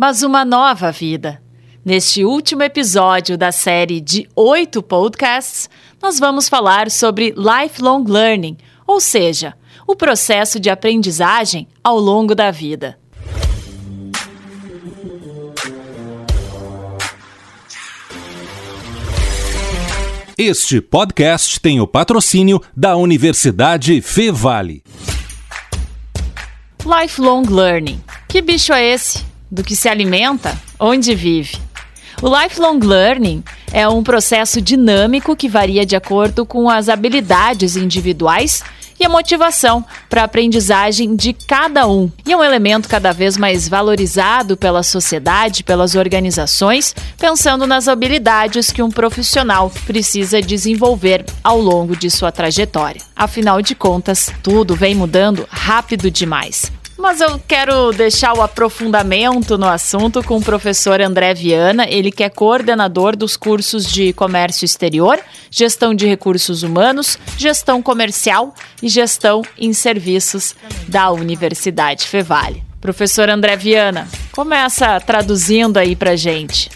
mas uma nova vida. Neste último episódio da série de oito podcasts, nós vamos falar sobre lifelong learning, ou seja, o processo de aprendizagem ao longo da vida. Este podcast tem o patrocínio da Universidade Fevale. Lifelong learning. Que bicho é esse? Do que se alimenta? Onde vive? O lifelong learning é um processo dinâmico que varia de acordo com as habilidades individuais e a motivação para a aprendizagem de cada um. E é um elemento cada vez mais valorizado pela sociedade, pelas organizações, pensando nas habilidades que um profissional precisa desenvolver ao longo de sua trajetória. Afinal de contas, tudo vem mudando rápido demais. Mas eu quero deixar o aprofundamento no assunto com o professor André Viana, ele que é coordenador dos cursos de comércio exterior, gestão de recursos humanos, gestão comercial e gestão em serviços da Universidade Fevale. Professor André Viana, começa traduzindo aí pra gente.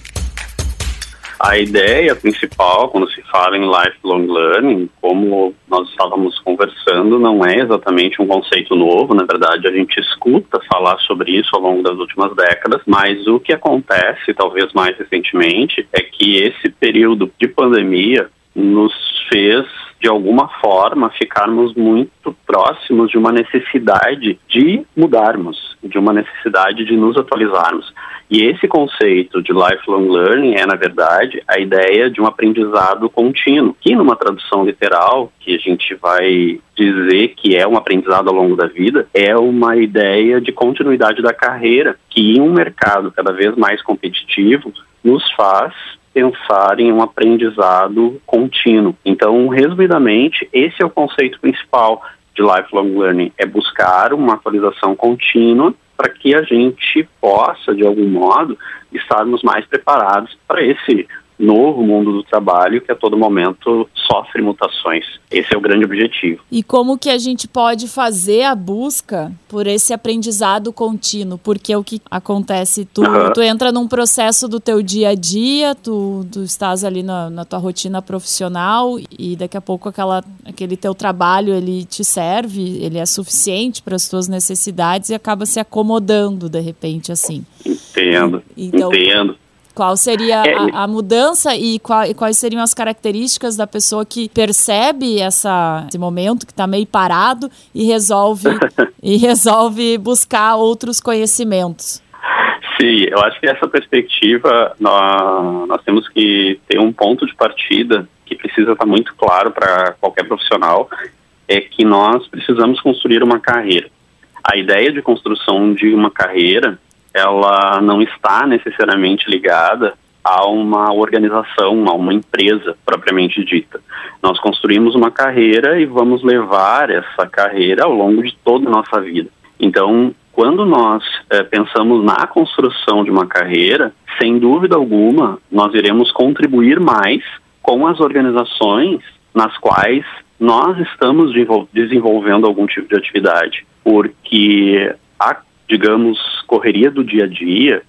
A ideia principal, quando se fala em lifelong learning, como nós estávamos conversando, não é exatamente um conceito novo. Na verdade, a gente escuta falar sobre isso ao longo das últimas décadas, mas o que acontece, talvez mais recentemente, é que esse período de pandemia nos fez de alguma forma ficarmos muito próximos de uma necessidade de mudarmos, de uma necessidade de nos atualizarmos. E esse conceito de lifelong learning é, na verdade, a ideia de um aprendizado contínuo, que numa tradução literal, que a gente vai dizer que é um aprendizado ao longo da vida, é uma ideia de continuidade da carreira, que em um mercado cada vez mais competitivo nos faz pensar em um aprendizado contínuo. Então, resumidamente, esse é o conceito principal de lifelong learning, é buscar uma atualização contínua para que a gente possa, de algum modo, estarmos mais preparados para esse novo mundo do trabalho que a todo momento sofre mutações. Esse é o grande objetivo. E como que a gente pode fazer a busca por esse aprendizado contínuo? Porque o que acontece, tu, uhum. tu entra num processo do teu dia a dia, tu, tu estás ali na, na tua rotina profissional e daqui a pouco aquela, aquele teu trabalho ele te serve, ele é suficiente para as tuas necessidades e acaba se acomodando de repente assim. Entendo, então, entendo. Qual seria é, a, a, mudança e, qual, e, quais seriam as características da pessoa que percebe essa, esse momento que está meio parado e resolve, e resolve buscar outros conhecimentos? Sim, eu acho que essa perspectiva nós, nós temos que ter um ponto de partida que precisa estar muito claro para qualquer profissional, é que nós precisamos construir uma carreira. A ideia de construção de uma carreira ela não está necessariamente ligada a uma organização, a uma empresa propriamente dita. Nós construímos uma carreira e vamos levar essa carreira ao longo de toda a nossa vida. Então, quando nós é, pensamos na construção de uma carreira, sem dúvida alguma, nós iremos contribuir mais com as organizações nas quais nós estamos desenvolvendo algum tipo de atividade, porque a digamos, correria do dia a dia,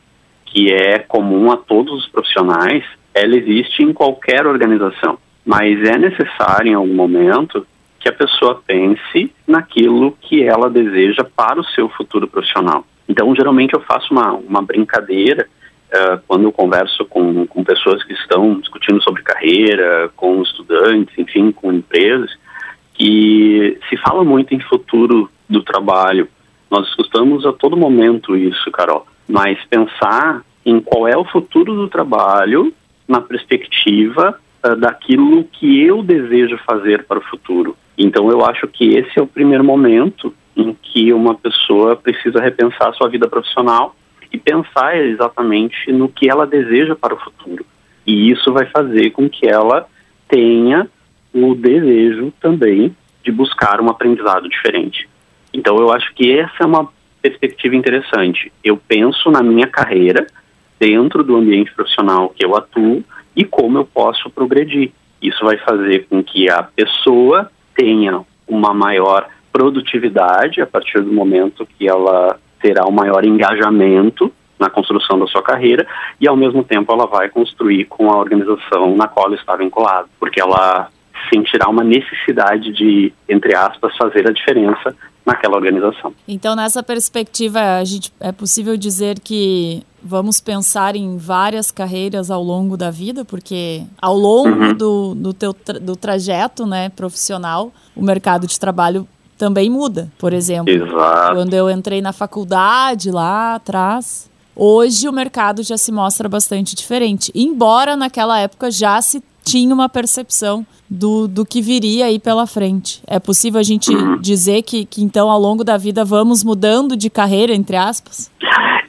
que é comum a todos os profissionais, ela existe em qualquer organização. Mas é necessário, em algum momento, que a pessoa pense naquilo que ela deseja para o seu futuro profissional. Então, geralmente, eu faço uma, uma brincadeira uh, quando eu converso com, com pessoas que estão discutindo sobre carreira, com estudantes, enfim, com empresas, que se fala muito em futuro do trabalho, nós escutamos a todo momento isso, Carol, mas pensar em qual é o futuro do trabalho na perspectiva uh, daquilo que eu desejo fazer para o futuro. Então, eu acho que esse é o primeiro momento em que uma pessoa precisa repensar sua vida profissional e pensar exatamente no que ela deseja para o futuro. E isso vai fazer com que ela tenha o desejo também de buscar um aprendizado diferente. Então, eu acho que essa é uma perspectiva interessante. Eu penso na minha carreira dentro do ambiente profissional que eu atuo e como eu posso progredir. Isso vai fazer com que a pessoa tenha uma maior produtividade a partir do momento que ela terá um maior engajamento na construção da sua carreira e ao mesmo tempo ela vai construir com a organização na qual ela está vinculada, porque ela sentirá uma necessidade de, entre aspas, fazer a diferença naquela organização. Então, nessa perspectiva, a gente, é possível dizer que vamos pensar em várias carreiras ao longo da vida, porque ao longo uhum. do, do teu tra do trajeto né, profissional, o mercado de trabalho também muda. Por exemplo, Exato. quando eu entrei na faculdade lá atrás, hoje o mercado já se mostra bastante diferente. Embora naquela época já se tinha uma percepção do, do que viria aí pela frente. É possível a gente dizer que, que então ao longo da vida vamos mudando de carreira, entre aspas?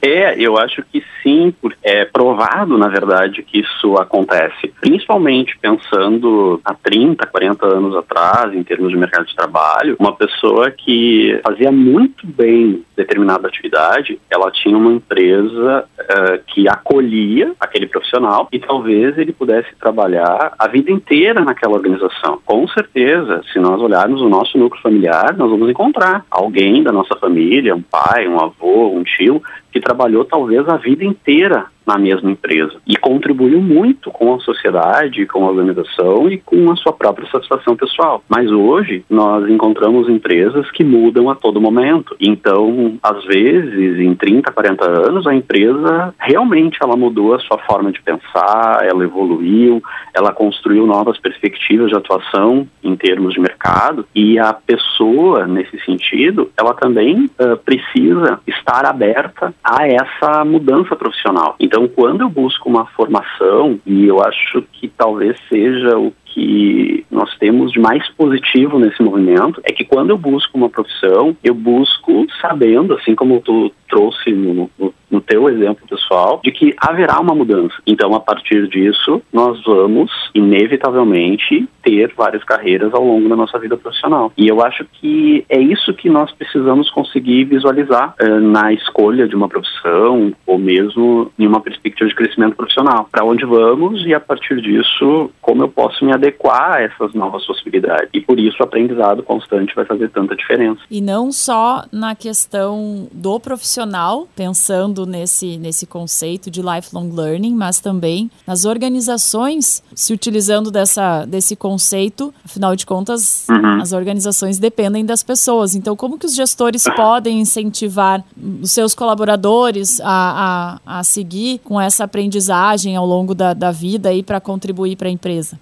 É, eu acho que sim, é provado, na verdade, que isso acontece, principalmente pensando há 30, 40 anos atrás, em termos de mercado de trabalho, uma pessoa que fazia muito bem determinada atividade, ela tinha uma empresa uh, que acolhia aquele profissional e talvez ele pudesse trabalhar a vida inteira naquela organização. Com certeza, se nós olharmos o nosso núcleo familiar, nós vamos encontrar alguém da nossa família, um pai, um avô, um tio, que trabalhou talvez a vida inteira na mesma empresa e contribuiu muito com a sociedade, com a organização e com a sua própria satisfação pessoal. Mas hoje nós encontramos empresas que mudam a todo momento. Então, às vezes, em 30, 40 anos, a empresa realmente ela mudou a sua forma de pensar, ela evoluiu, ela construiu novas perspectivas de atuação em termos de mercado e a pessoa, nesse sentido, ela também uh, precisa estar aberta a essa mudança profissional. Então, então, quando eu busco uma formação, e eu acho que talvez seja o que nós temos de mais positivo nesse movimento é que quando eu busco uma profissão, eu busco sabendo, assim como tu trouxe no, no, no teu exemplo pessoal, de que haverá uma mudança. Então, a partir disso, nós vamos, inevitavelmente, ter várias carreiras ao longo da nossa vida profissional. E eu acho que é isso que nós precisamos conseguir visualizar uh, na escolha de uma profissão ou mesmo em uma perspectiva de crescimento profissional. Para onde vamos e, a partir disso, como eu posso me adequar a essas novas possibilidades. E por isso o aprendizado constante vai fazer tanta diferença. E não só na questão do profissional, pensando nesse, nesse conceito de lifelong learning, mas também nas organizações se utilizando dessa, desse conceito. Afinal de contas, uhum. as organizações dependem das pessoas. Então, como que os gestores podem incentivar os seus colaboradores a, a, a seguir com essa aprendizagem ao longo da, da vida e para contribuir para a empresa?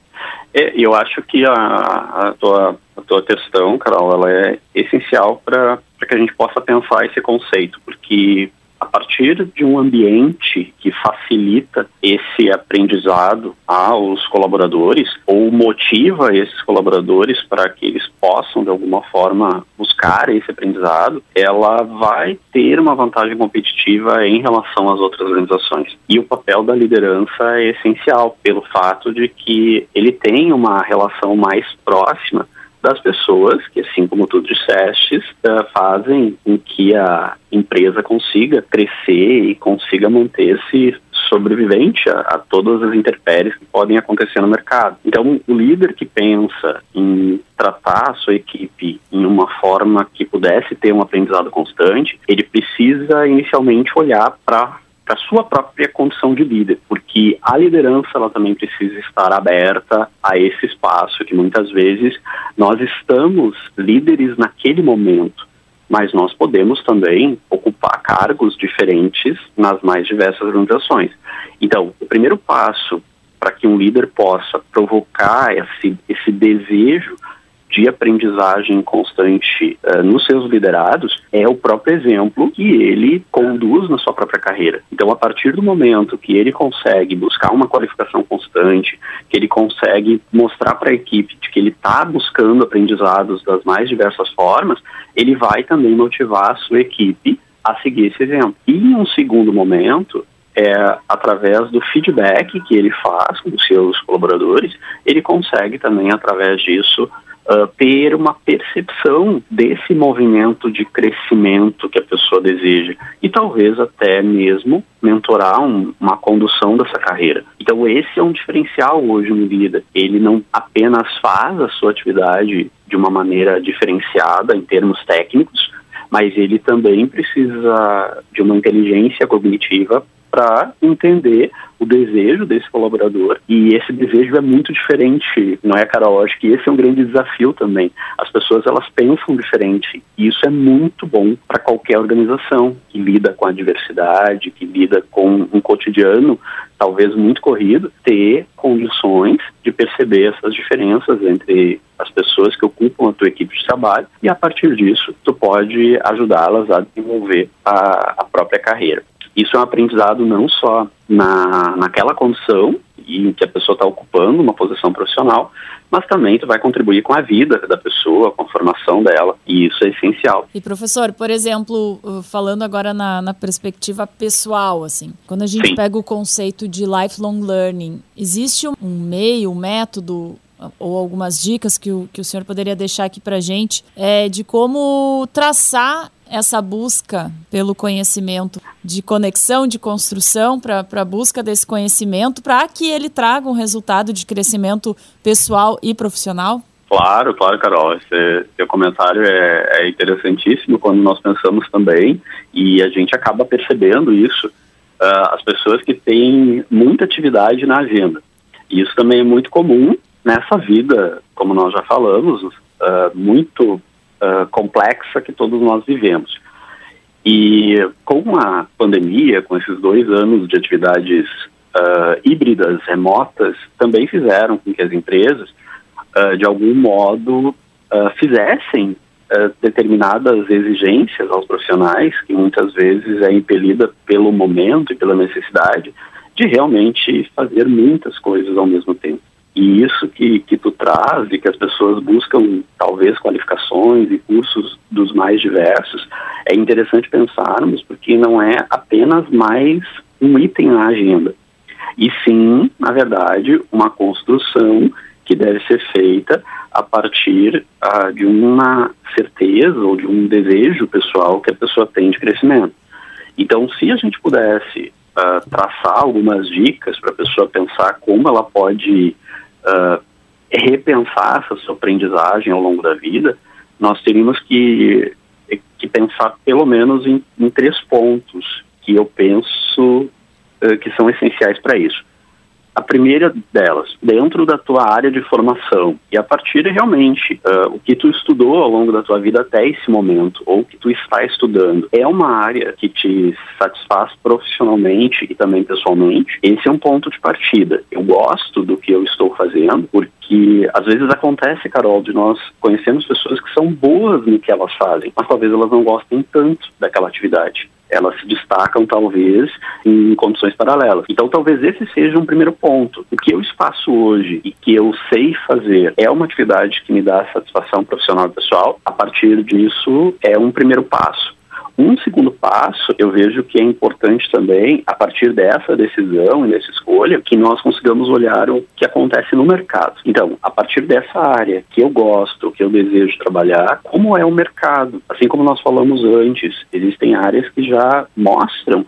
É, eu acho que a, a, tua, a tua questão, Carol, ela é essencial para que a gente possa pensar esse conceito, porque a partir de um ambiente que facilita esse aprendizado aos colaboradores ou motiva esses colaboradores para que eles possam de alguma forma buscar esse aprendizado, ela vai ter uma vantagem competitiva em relação às outras organizações. E o papel da liderança é essencial pelo fato de que ele tem uma relação mais próxima das pessoas que, assim como tu disseste, uh, fazem com que a empresa consiga crescer e consiga manter-se sobrevivente a, a, todas as intempéries que podem acontecer no mercado. Então, o líder que pensa em tratar a sua equipe em uma forma que pudesse ter um aprendizado constante, ele precisa inicialmente olhar para para sua própria condição de líder, porque a liderança ela também precisa estar aberta a esse espaço que muitas vezes nós estamos líderes naquele momento, mas nós podemos também ocupar cargos diferentes nas mais diversas organizações. Então, o primeiro passo para que um líder possa provocar esse, esse desejo de aprendizagem constante uh, nos seus liderados é o próprio exemplo que ele conduz na sua própria carreira. Então, a partir do momento que ele consegue buscar uma qualificação constante, que ele consegue mostrar para a equipe de que ele está buscando aprendizados das mais diversas formas, ele vai também motivar a sua equipe a seguir esse exemplo. E em um segundo momento, é, através do feedback que ele faz com os seus colaboradores, ele consegue também, através disso, uh, ter uma percepção desse movimento de crescimento que a pessoa deseja e talvez até mesmo mentorar um, uma condução dessa carreira. Então esse é um diferencial hoje no líder. Ele não apenas faz a sua atividade de uma maneira diferenciada em termos técnicos, mas ele também precisa de uma inteligência cognitiva para entender o desejo desse colaborador. E esse desejo é muito diferente, não é, Carol? Acho que esse é um grande desafio também. As pessoas elas pensam diferente e isso é muito bom para qualquer organização que lida com a diversidade, que lida com um cotidiano talvez muito corrido, ter condições de perceber essas diferenças entre as pessoas que ocupam a tua equipe de trabalho e a partir disso tu pode ajudá-las a desenvolver a, a própria carreira. Isso é um aprendizado não só na, naquela condição em que a pessoa está ocupando uma posição profissional, mas também tu vai contribuir com a vida da pessoa, com a formação dela, e isso é essencial. E professor, por exemplo, uh, falando agora na, na perspectiva pessoal, assim, quando a gente Sim. pega o conceito de lifelong learning, existe um meio, um método uh, ou algumas dicas que o, que o senhor poderia deixar aqui para gente é, de como traçar essa busca pelo conhecimento de conexão, de construção, para a busca desse conhecimento, para que ele traga um resultado de crescimento pessoal e profissional? Claro, claro, Carol. Esse seu comentário é, é interessantíssimo quando nós pensamos também, e a gente acaba percebendo isso, uh, as pessoas que têm muita atividade na agenda. E isso também é muito comum nessa vida, como nós já falamos, uh, muito complexa que todos nós vivemos. E com a pandemia, com esses dois anos de atividades uh, híbridas, remotas, também fizeram com que as empresas, uh, de algum modo, fizessem determinadas exigências aos profissionais, que muitas vezes é impelida pelo momento e pela necessidade de realmente fazer muitas coisas ao mesmo tempo. E isso que, que tu traz e que as pessoas buscam, talvez, qualificações e cursos dos mais diversos, é interessante pensarmos, porque não é apenas mais um item na agenda, e sim, na verdade, uma construção que deve ser feita a partir uh, de uma certeza ou de um desejo pessoal que a pessoa tem de crescimento. Então, se a gente pudesse uh, traçar algumas dicas para a pessoa pensar como ela pode uh, repensar essa sua aprendizagem ao longo da vida, nós teríamos que, que pensar pelo menos em, em três pontos que eu penso uh, que são essenciais para isso. A primeira delas, dentro da tua área de formação, e a partir realmente uh, o que tu estudou ao longo da tua vida até esse momento, ou que tu está estudando, é uma área que te satisfaz profissionalmente e também pessoalmente, esse é um ponto de partida. Eu gosto do que eu estou fazendo, porque às vezes acontece, Carol, de nós conhecermos pessoas que são boas no que elas fazem, mas talvez elas não gostem tanto daquela atividade elas se destacam talvez em condições paralelas. Então talvez esse seja um primeiro ponto. O que eu faço hoje e que eu sei fazer é uma atividade que me dá satisfação profissional e pessoal. A partir disso é um primeiro passo. Um segundo passo, eu vejo que é importante também, a partir dessa decisão e dessa escolha, que nós consigamos olhar o que acontece no mercado. Então, a partir dessa área que eu gosto, que eu desejo trabalhar, como é o mercado? Assim como nós falamos antes, existem áreas que já mostram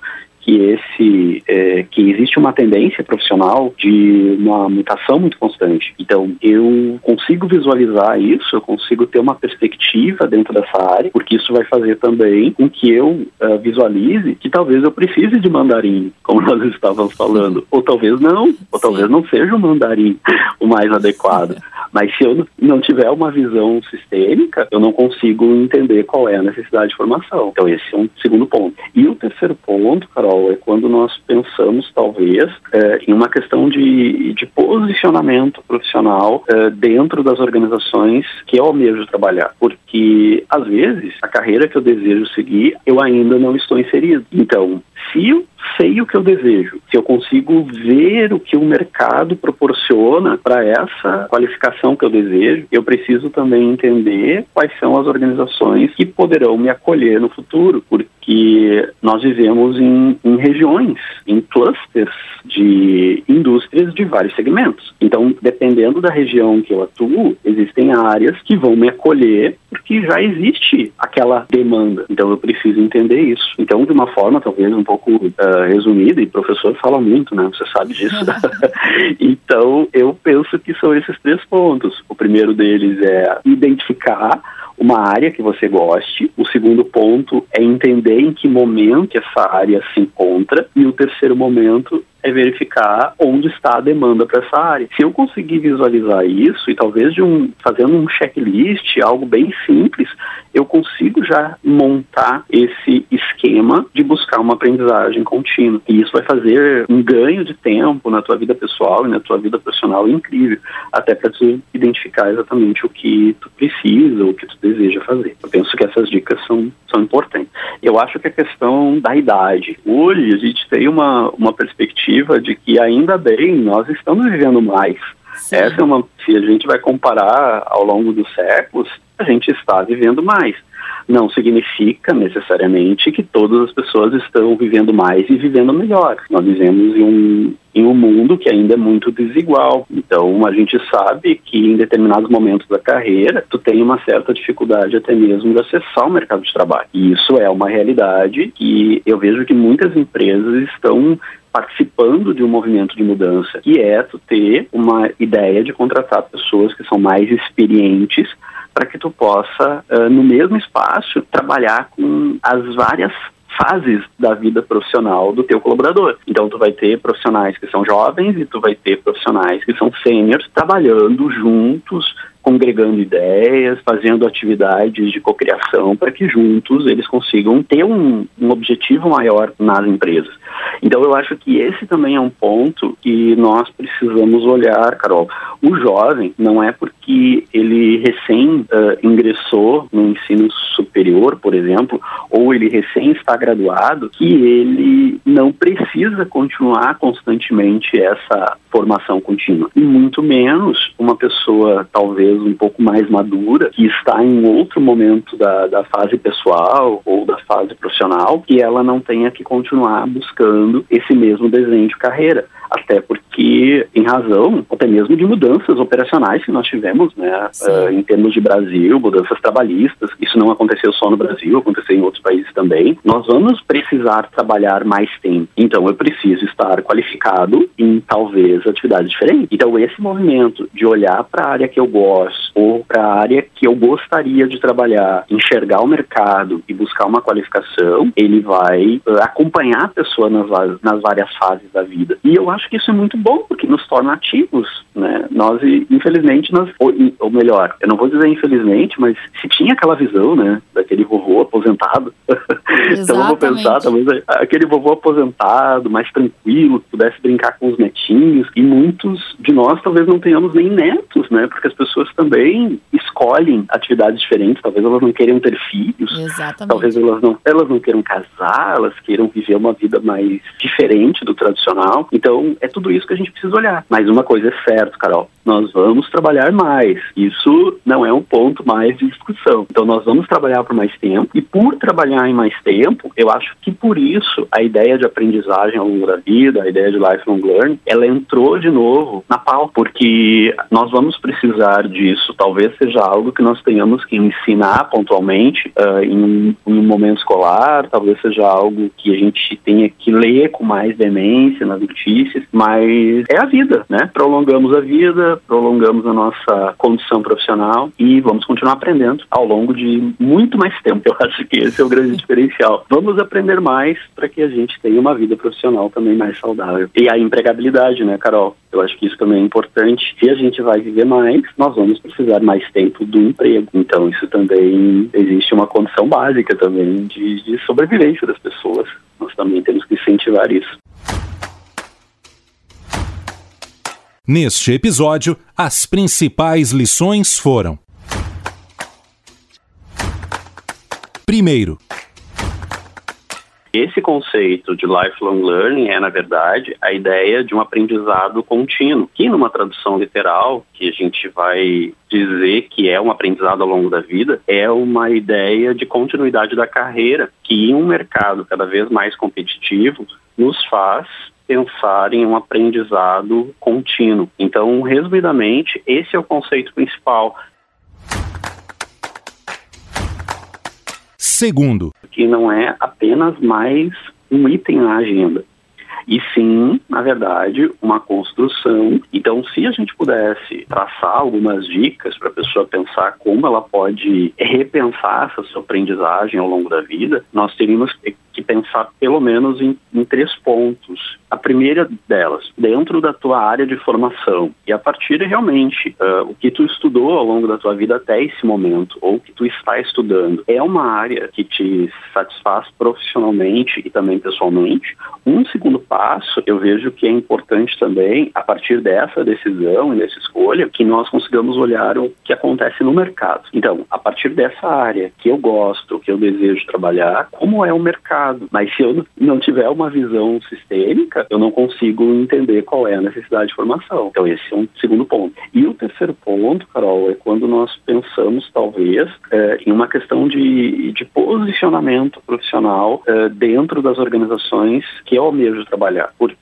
que esse é, que existe uma tendência profissional de uma mutação muito constante. Então eu consigo visualizar isso, eu consigo ter uma perspectiva dentro dessa área, porque isso vai fazer também com que eu uh, visualize que talvez eu precise de mandarim, como nós estávamos falando, ou talvez não, ou talvez não seja o mandarim o mais adequado. Mas se eu não tiver uma visão sistêmica, eu não consigo entender qual é a necessidade de formação. Então esse é um segundo ponto. E o terceiro ponto, Carol É quando nós pensamos, talvez, é, em uma questão de, de posicionamento profissional é, dentro das organizações que eu almejo trabalhar. Porque, às vezes, a carreira que eu desejo seguir, eu ainda não estou inserido. Então, se sei o que eu desejo, se eu consigo ver o que o mercado proporciona para essa qualificação que eu desejo, eu preciso também entender quais são as organizações que poderão me acolher no futuro, porque nós vivemos em, em regiões, em clusters de indústrias de vários segmentos. Então, dependendo da região que eu atuo, existem áreas que vão me acolher porque já existe aquela demanda. Então, eu preciso entender isso. Então, de uma forma talvez um pouco uh, resumida, e professor fala muito, né? Você sabe disso. então, eu penso que são esses três pontos. O primeiro deles é identificar uma área que você goste. O segundo ponto é entender em que momento essa área se encontra. E o terceiro momento é verificar onde está a demanda para essa área. Se eu conseguir visualizar isso e talvez de um fazendo um checklist, algo bem simples, eu consigo já montar esse esquema de buscar uma aprendizagem contínua. E isso vai fazer um ganho de tempo na tua vida pessoal e na tua vida profissional incrível, até para tu identificar exatamente o que tu precisa, o que tu deseja fazer. Eu penso que essas dicas são, são importantes. Eu acho que a questão da idade. Hoje a gente tem uma, uma perspectiva de que ainda bem nós estamos vivendo mais. Sim. Essa é uma, se a gente vai comparar ao longo dos séculos, a gente está vivendo mais. Não significa necessariamente que todas as pessoas estão vivendo mais e vivendo melhor. Nós vivemos em um, em um mundo que ainda é muito desigual. Então, a gente sabe que em determinados momentos da carreira, tu tem uma certa dificuldade até mesmo de acessar o mercado de trabalho. E isso é uma realidade que eu vejo que muitas empresas estão participando de um movimento de mudança, que é tu ter uma ideia de contratar pessoas que são mais experientes para que tu possa, uh, no mesmo espaço, trabalhar com as várias fases da vida profissional do teu colaborador. Então tu vai ter profissionais que são jovens e tu vai ter profissionais que são sêniores trabalhando juntos congregando ideias, fazendo atividades de cocriação para que juntos eles consigam ter um, um objetivo maior nas empresas. Então eu acho que esse também é um ponto que nós precisamos olhar, Carol. O jovem não é porque ele recém uh, ingressou no ensino superior, por exemplo, ou ele recém está graduado, que ele não precisa continuar constantemente essa formação contínua. E muito menos uma pessoa talvez um pouco mais madura, que está em outro momento da, da fase pessoal ou da fase profissional, e ela não tenha que continuar buscando esse mesmo desenho de carreira. Até porque, em razão até mesmo de mudanças operacionais que nós tivemos, né, uh, em termos de Brasil, mudanças trabalhistas, isso não aconteceu só no Brasil, aconteceu em outros países também, nós vamos precisar trabalhar mais tempo. Então, eu preciso estar qualificado em talvez atividades diferentes. Então, esse movimento de olhar para a área que eu gosto ou para a área que eu gostaria de trabalhar, enxergar o mercado e buscar uma qualificação, ele vai uh, acompanhar a pessoa nas, nas várias fases da vida. E eu acho que isso é muito bom, porque nos torna ativos, né? Nós, infelizmente, nós, ou, ou melhor, eu não vou dizer infelizmente, mas se tinha aquela visão, né, daquele vovô aposentado, então vamos pensar, talvez aquele vovô aposentado, mais tranquilo, que pudesse brincar com os netinhos, e muitos de nós talvez não tenhamos nem netos, né, porque as pessoas também escolhem atividades diferentes, talvez elas não queiram ter filhos, Exatamente. talvez elas não, elas não queiram casar, elas queiram viver uma vida mais diferente do tradicional, então é tudo isso que a gente precisa olhar. Mas uma coisa é certa, Carol, nós vamos trabalhar mais. Isso não é um ponto mais de discussão. Então nós vamos trabalhar por mais tempo e por trabalhar em mais tempo, eu acho que por isso a ideia de aprendizagem ao longo da vida, a ideia de lifelong learning, ela entrou de novo na pau, porque nós vamos precisar disso. Talvez seja algo que nós tenhamos que ensinar pontualmente uh, em, um, em um momento escolar, talvez seja algo que a gente tenha que ler com mais demência nas notícias, mas é a vida, né? Prolongamos a vida, prolongamos a nossa condição profissional e vamos continuar aprendendo ao longo de muito mais tempo. Eu acho que esse é o grande diferencial. Vamos aprender mais para que a gente tenha uma vida profissional também mais saudável. E a empregabilidade, né, Carol? Eu acho que isso também é importante. Se a gente vai viver mais, nós vamos precisar mais tempo do emprego. Então, isso também existe uma condição básica também de, de sobrevivência das pessoas. Nós também temos que incentivar isso. Neste episódio, as principais lições foram: Primeiro, esse conceito de lifelong learning é, na verdade, a ideia de um aprendizado contínuo, que numa tradução literal, que a gente vai dizer que é um aprendizado ao longo da vida, é uma ideia de continuidade da carreira, que em um mercado cada vez mais competitivo nos faz pensar em um aprendizado contínuo. Então, resumidamente, esse é o conceito principal. Segundo, que não é apenas mais um item na agenda, e sim, na verdade, uma construção. Então, se a gente pudesse traçar algumas dicas para a pessoa pensar como ela pode repensar essa sua aprendizagem ao longo da vida, nós teríamos pensar pelo menos em, em, três pontos. A primeira delas, dentro da tua área de formação, e a partir realmente uh, o que tu estudou ao longo da tua vida até esse momento, ou que tu está estudando, é uma área que te satisfaz profissionalmente e também pessoalmente. Um segundo passo, eu vejo que é importante também, a partir dessa decisão e dessa escolha, que nós consigamos olhar o que acontece no mercado. Então, a partir dessa área que eu gosto, que eu desejo trabalhar, como é o mercado? Mas se eu não tiver uma visão sistêmica, eu não consigo entender qual é a necessidade de formação. Então, esse é um segundo ponto. E o terceiro ponto, Carol, é quando nós pensamos, talvez, é, em uma questão de, de posicionamento profissional é, dentro das organizações que eu almejo trabalhar. Por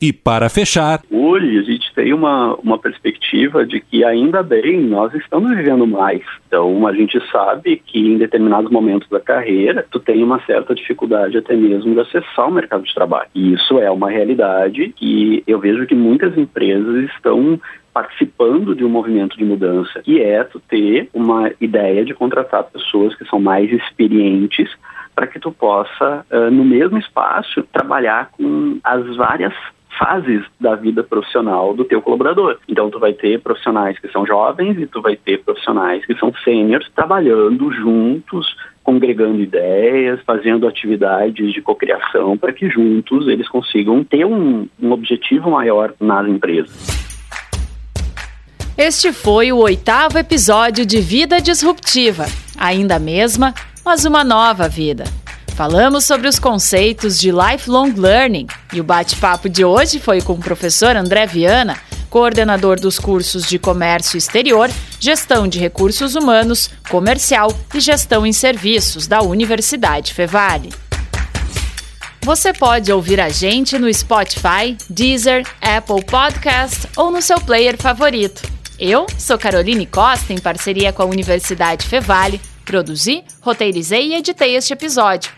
E para fechar. Hoje a gente tem uma, uma perspectiva de que ainda bem nós estamos vivendo mais. Então a gente sabe que em determinados momentos da carreira tu tem uma certa dificuldade até mesmo de acessar o mercado de trabalho. E isso é uma realidade que eu vejo que muitas empresas estão participando de um movimento de mudança, que é tu ter uma ideia de contratar pessoas que são mais experientes para que tu possa, uh, no mesmo espaço, trabalhar com as várias fases da vida profissional do teu colaborador. Então tu vai ter profissionais que são jovens e tu vai ter profissionais que são sêniores trabalhando juntos, congregando ideias, fazendo atividades de cocriação para que juntos eles consigam ter um, um objetivo maior nas empresas. Este foi o oitavo episódio de Vida Disruptiva. Ainda a mesma, mas uma nova vida. Falamos sobre os conceitos de lifelong learning e o bate-papo de hoje foi com o professor André Viana, coordenador dos cursos de Comércio Exterior, Gestão de Recursos Humanos, Comercial e Gestão em Serviços da Universidade Fevale. Você pode ouvir a gente no Spotify, Deezer, Apple Podcast ou no seu player favorito. Eu sou Caroline Costa, em parceria com a Universidade Fevale, produzi, roteirizei e editei este episódio.